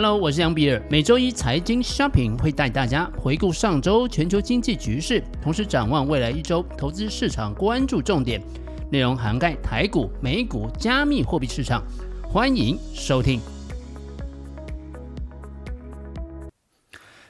Hello，我是杨比尔。每周一财经 Shopping 会带大家回顾上周全球经济局势，同时展望未来一周投资市场关注重点，内容涵盖台股、美股、加密货币市场。欢迎收听。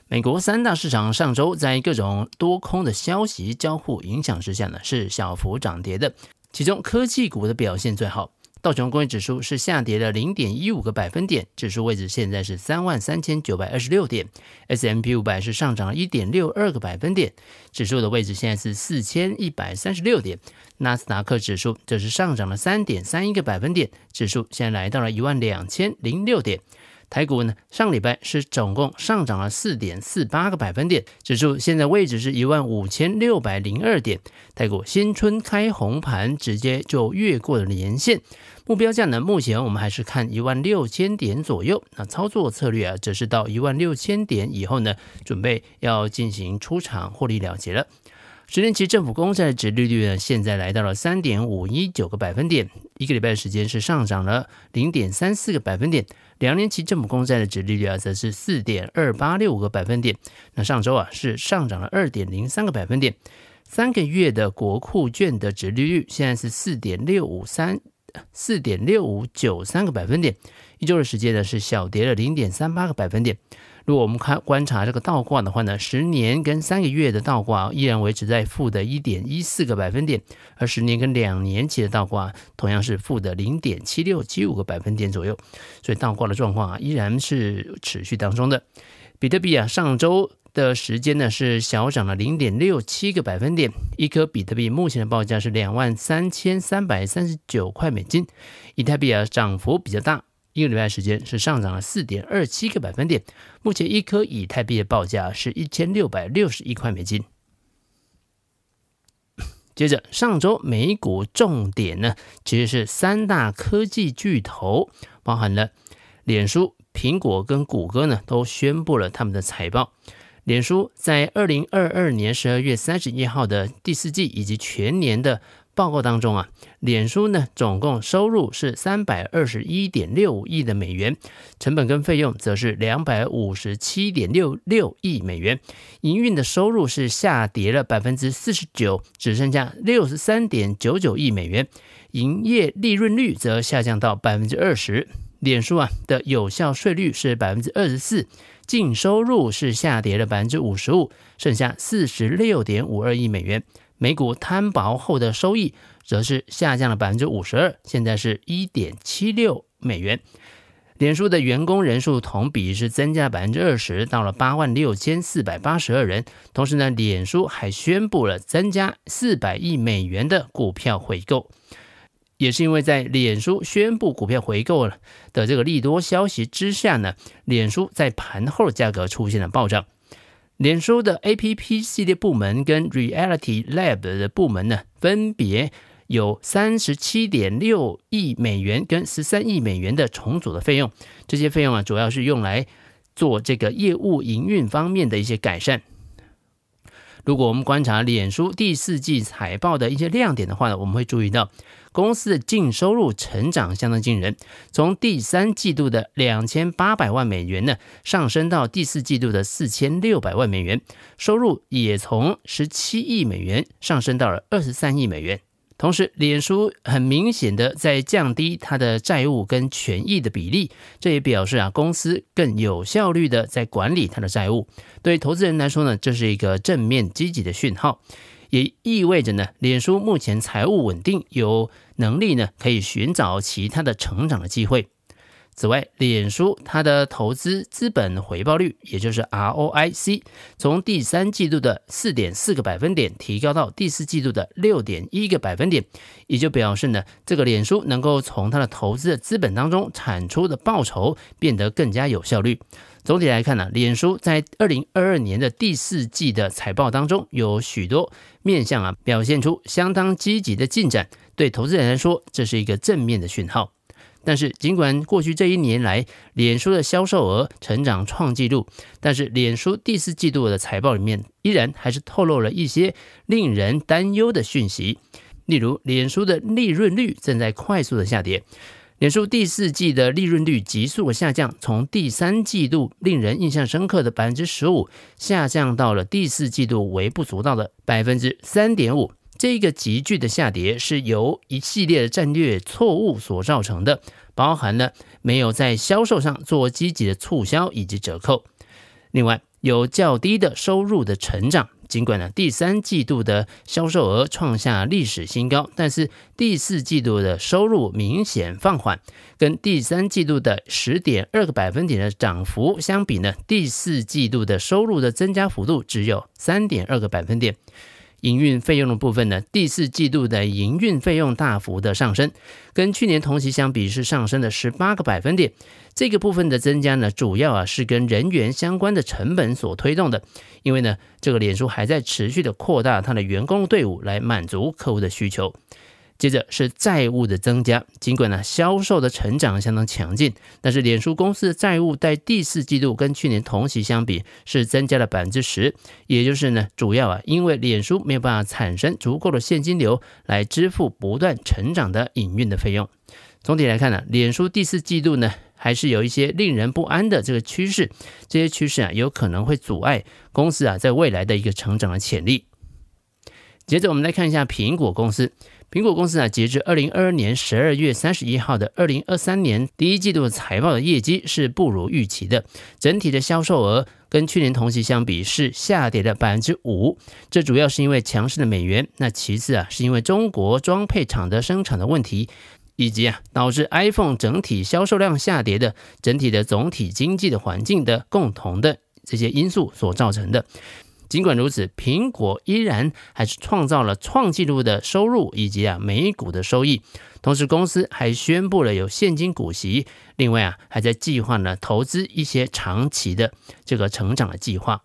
美国三大市场上周在各种多空的消息交互影响之下呢，是小幅涨跌的，其中科技股的表现最好。道琼工业指数是下跌了零点一五个百分点，指数位置现在是三万三千九百二十六点。S M P 五百是上涨了一点六二个百分点，指数的位置现在是四千一百三十六点。纳斯达克指数则是上涨了三点三一个百分点，指数现在来到了一万两千零六点。台股呢，上礼拜是总共上涨了四点四八个百分点，指数现在位置是一万五千六百零二点。台股新春开红盘，直接就越过了年线，目标价呢，目前我们还是看一万六千点左右。那操作策略啊，则是到一万六千点以后呢，准备要进行出场获利了结了。十年期政府公债的殖利率呢，现在来到了三点五一九个百分点，一个礼拜的时间是上涨了零点三四个百分点。两年期政府公债的殖利率啊，则是四点二八六个百分点。那上周啊，是上涨了二点零三个百分点。三个月的国库券的殖利率现在是四点六五三，四点六五九三个百分点。一周的时间呢，是小跌了零点三八个百分点。如果我们看观察这个倒挂的话呢，十年跟三个月的倒挂依然维持在负的一点一四个百分点，而十年跟两年期的倒挂同样是负的零点七六七五个百分点左右，所以倒挂的状况啊依然是持续当中的。比特币啊，上周的时间呢是小涨了零点六七个百分点，一颗比特币目前的报价是两万三千三百三十九块美金，以太币啊涨幅比较大。一个礼拜时间是上涨了四点二七个百分点，目前一颗以太币的报价是一千六百六十一块美金。接着，上周美股重点呢，其实是三大科技巨头，包含了脸书、苹果跟谷歌呢，都宣布了他们的财报。脸书在二零二二年十二月三十一号的第四季以及全年的报告当中啊，脸书呢总共收入是三百二十一点六五亿的美元，成本跟费用则是两百五十七点六六亿美元，营运的收入是下跌了百分之四十九，只剩下六十三点九九亿美元，营业利润率则下降到百分之二十。脸书啊的有效税率是百分之二十四，净收入是下跌了百分之五十五，剩下四十六点五二亿美元。每股摊薄后的收益则是下降了百分之五十二，现在是一点七六美元。脸书的员工人数同比是增加百分之二十，到了八万六千四百八十二人。同时呢，脸书还宣布了增加四百亿美元的股票回购，也是因为在脸书宣布股票回购了的这个利多消息之下呢，脸书在盘后价格出现了暴涨。脸书的 APP 系列部门跟 Reality Lab 的部门呢，分别有三十七点六亿美元跟十三亿美元的重组的费用。这些费用啊，主要是用来做这个业务营运方面的一些改善。如果我们观察脸书第四季财报的一些亮点的话呢，我们会注意到。公司的净收入成长相当惊人，从第三季度的两千八百万美元呢，上升到第四季度的四千六百万美元，收入也从十七亿美元上升到了二十三亿美元。同时，脸书很明显的在降低它的债务跟权益的比例，这也表示啊，公司更有效率的在管理它的债务。对投资人来说呢，这是一个正面积极的讯号。也意味着呢，脸书目前财务稳定，有能力呢可以寻找其他的成长的机会。此外，脸书它的投资资本回报率，也就是 ROIC，从第三季度的四点四个百分点提高到第四季度的六点一个百分点，也就表示呢，这个脸书能够从它的投资的资本当中产出的报酬变得更加有效率。总体来看呢，脸书在二零二二年的第四季的财报当中，有许多面向啊表现出相当积极的进展，对投资人来说，这是一个正面的讯号。但是，尽管过去这一年来，脸书的销售额成长创纪录，但是脸书第四季度的财报里面依然还是透露了一些令人担忧的讯息。例如，脸书的利润率正在快速的下跌。脸书第四季的利润率急速的下降，从第三季度令人印象深刻的百分之十五，下降到了第四季度微不足道的百分之三点五。这个急剧的下跌是由一系列的战略错误所造成的，包含了没有在销售上做积极的促销以及折扣，另外有较低的收入的成长。尽管呢，第三季度的销售额创下历史新高，但是第四季度的收入明显放缓，跟第三季度的十点二个百分点的涨幅相比呢，第四季度的收入的增加幅度只有三点二个百分点。营运费用的部分呢，第四季度的营运费用大幅的上升，跟去年同期相比是上升了十八个百分点。这个部分的增加呢，主要啊是跟人员相关的成本所推动的。因为呢，这个脸书还在持续的扩大它的员工队伍来满足客户的需求。接着是债务的增加，尽管呢销售的成长相当强劲，但是脸书公司的债务在第四季度跟去年同期相比是增加了百分之十，也就是呢主要啊因为脸书没有办法产生足够的现金流来支付不断成长的营运的费用。总体来看呢，脸书第四季度呢还是有一些令人不安的这个趋势，这些趋势啊有可能会阻碍公司啊在未来的一个成长的潜力。接着我们来看一下苹果公司。苹果公司啊，截至二零二二年十二月三十一号的二零二三年第一季度财报的业绩是不如预期的，整体的销售额跟去年同期相比是下跌了百分之五，这主要是因为强势的美元，那其次啊是因为中国装配厂的生产的问题，以及啊导致 iPhone 整体销售量下跌的整体的总体经济的环境的共同的这些因素所造成的。尽管如此，苹果依然还是创造了创纪录的收入以及啊每股的收益。同时，公司还宣布了有现金股息，另外啊还在计划呢投资一些长期的这个成长的计划。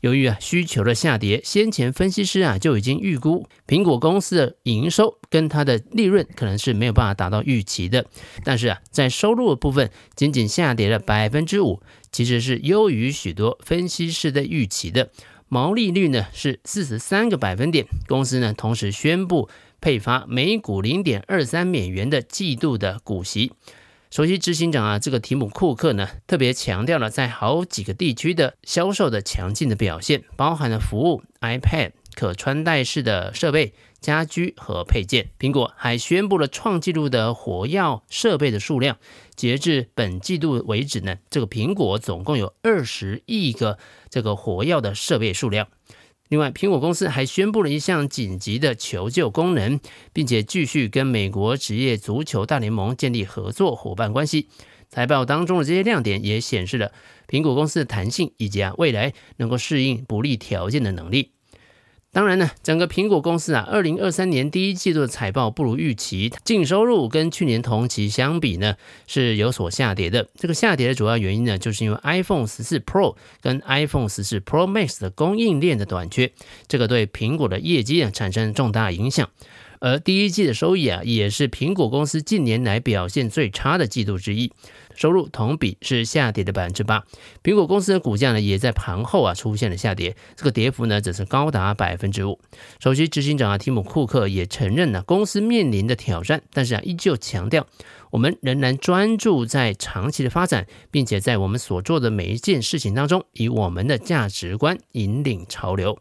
由于啊需求的下跌，先前分析师啊就已经预估苹果公司的营收跟它的利润可能是没有办法达到预期的。但是啊在收入的部分仅仅下跌了百分之五，其实是优于许多分析师的预期的。毛利率呢是四十三个百分点，公司呢同时宣布配发每股零点二三美元的季度的股息。首席执行长啊，这个提姆库克呢特别强调了在好几个地区的销售的强劲的表现，包含了服务、iPad、可穿戴式的设备。家居和配件，苹果还宣布了创纪录的活跃设备的数量。截至本季度为止呢，这个苹果总共有二十亿个这个活跃的设备数量。另外，苹果公司还宣布了一项紧急的求救功能，并且继续跟美国职业足球大联盟建立合作伙伴关系。财报当中的这些亮点也显示了苹果公司的弹性以及啊未来能够适应不利条件的能力。当然呢，整个苹果公司啊，二零二三年第一季度的财报不如预期，净收入跟去年同期相比呢是有所下跌的。这个下跌的主要原因呢，就是因为 iPhone 十四 Pro 跟 iPhone 十四 Pro Max 的供应链的短缺，这个对苹果的业绩啊产生重大影响。而第一季的收益啊，也是苹果公司近年来表现最差的季度之一。收入同比是下跌的百分之八，苹果公司的股价呢也在盘后啊出现了下跌，这个跌幅呢则是高达百分之五。首席执行长啊提姆库克也承认呢公司面临的挑战，但是啊依旧强调我们仍然专注在长期的发展，并且在我们所做的每一件事情当中，以我们的价值观引领潮流。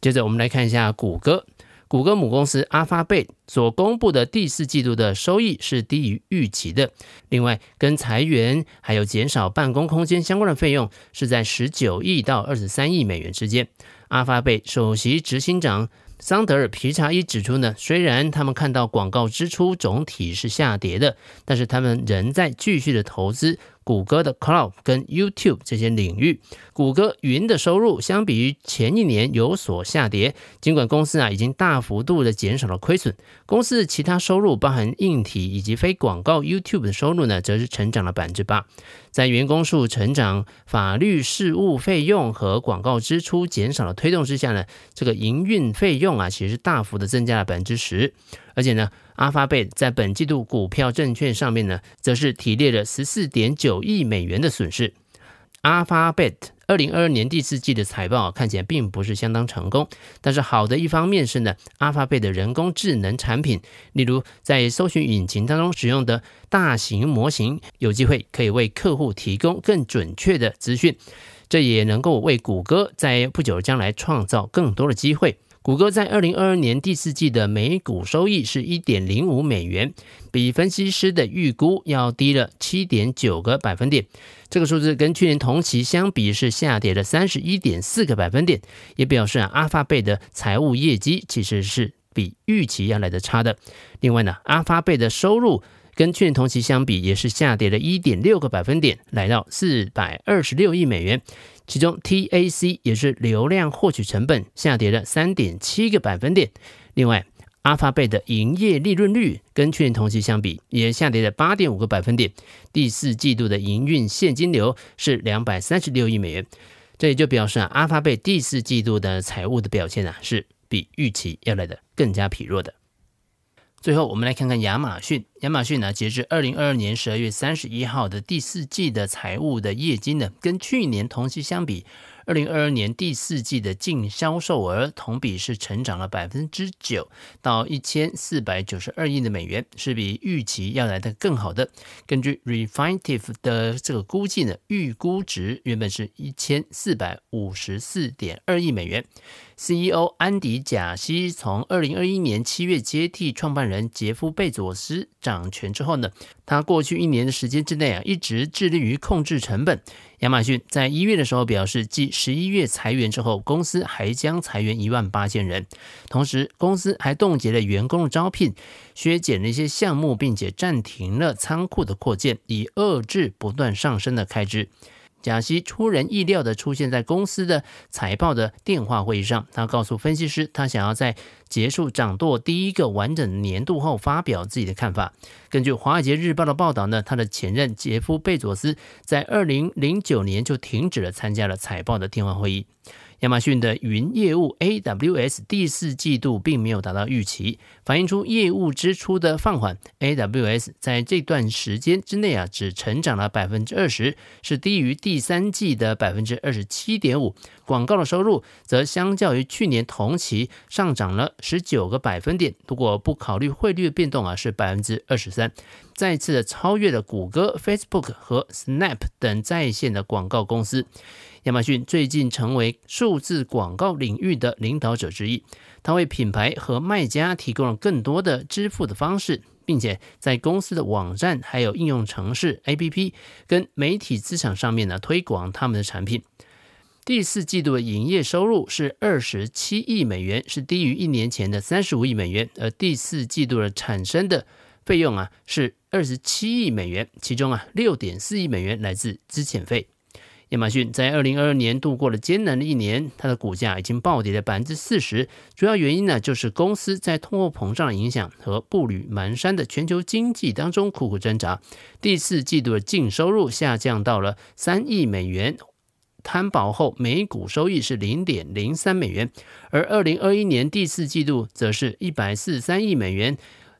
接着我们来看一下谷歌。谷歌母公司 Alphabet 所公布的第四季度的收益是低于预期的。另外，跟裁员还有减少办公空间相关的费用是在十九亿到二十三亿美元之间。Alphabet 首席执行长桑德尔皮查伊指出呢，虽然他们看到广告支出总体是下跌的，但是他们仍在继续的投资。谷歌的 Cloud 跟 YouTube 这些领域，谷歌云的收入相比于前一年有所下跌。尽管公司啊已经大幅度的减少了亏损，公司的其他收入，包含硬体以及非广告 YouTube 的收入呢，则是成长了百分之八。在员工数成长、法律事务费用和广告支出减少的推动之下呢，这个营运费用啊其实大幅的增加了百分之十，而且呢。阿发贝在本季度股票证券上面呢，则是提列了十四点九亿美元的损失。阿发贝二零二二年第四季的财报看起来并不是相当成功，但是好的一方面是呢，阿法贝的人工智能产品，例如在搜寻引擎当中使用的大型模型，有机会可以为客户提供更准确的资讯，这也能够为谷歌在不久将来创造更多的机会。谷歌在二零二二年第四季的每股收益是一点零五美元，比分析师的预估要低了七点九个百分点。这个数字跟去年同期相比是下跌了三十一点四个百分点，也表示啊，阿法贝的财务业绩其实是比预期要来的差的。另外呢，阿法贝的收入跟去年同期相比也是下跌了一点六个百分点，来到四百二十六亿美元。其中 TAC 也是流量获取成本下跌了三点七个百分点。另外，阿法贝的营业利润率跟去年同期相比也下跌了八点五个百分点。第四季度的营运现金流是两百三十六亿美元，这也就表示啊，阿法贝第四季度的财务的表现啊是比预期要来的更加疲弱的。最后，我们来看看亚马逊。亚马逊呢，截至二零二二年十二月三十一号的第四季的财务的业绩呢，跟去年同期相比，二零二二年第四季的净销售额同比是成长了百分之九，到一千四百九十二亿的美元，是比预期要来的更好的。根据 Refinitiv 的这个估计呢，预估值原本是一千四百五十四点二亿美元。CEO 安迪贾西从二零二一年七月接替创办人杰夫贝佐斯掌掌权之后呢，他过去一年的时间之内啊，一直致力于控制成本。亚马逊在一月的时候表示，继十一月裁员之后，公司还将裁员一万八千人，同时公司还冻结了员工的招聘，削减了一些项目，并且暂停了仓库的扩建，以遏制不断上升的开支。贾西出人意料地出现在公司的财报的电话会议上，他告诉分析师，他想要在结束掌舵第一个完整年度后发表自己的看法。根据《华尔街日报》的报道呢，他的前任杰夫贝佐斯在二零零九年就停止了参加了财报的电话会议。亚马逊的云业务 AWS 第四季度并没有达到预期，反映出业务支出的放缓。AWS 在这段时间之内啊，只成长了百分之二十，是低于第三季的百分之二十七点五。广告的收入则相较于去年同期上涨了十九个百分点，如果不考虑汇率变动啊，是百分之二十三，再次的超越了谷歌、Facebook 和 Snap 等在线的广告公司。亚马逊最近成为数字广告领域的领导者之一，它为品牌和卖家提供了更多的支付的方式，并且在公司的网站、还有应用程式 APP 跟媒体资产上面呢推广他们的产品。第四季度的营业收入是二十七亿美元，是低于一年前的三十五亿美元，而第四季度的产生的费用啊是二十七亿美元，其中啊六点四亿美元来自资遣费。亚马逊在二零二二年度过了艰难的一年，它的股价已经暴跌了百分之四十。主要原因呢，就是公司在通货膨胀的影响和步履蹒跚的全球经济当中苦苦挣扎。第四季度的净收入下降到了三亿美元，摊薄后每股收益是零点零三美元，而二零二一年第四季度则是一百四十三亿美元。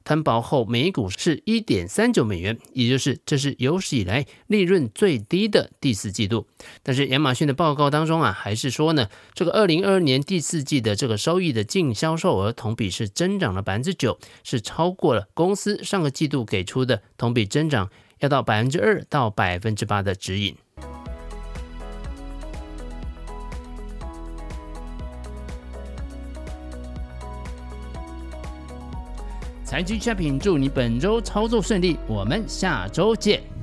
摊薄后，每股是一点三九美元，也就是这是有史以来利润最低的第四季度。但是亚马逊的报告当中啊，还是说呢，这个二零二二年第四季的这个收益的净销售额同比是增长了百分之九，是超过了公司上个季度给出的同比增长要到百分之二到百分之八的指引。财经 shopping 祝你本周操作顺利，我们下周见。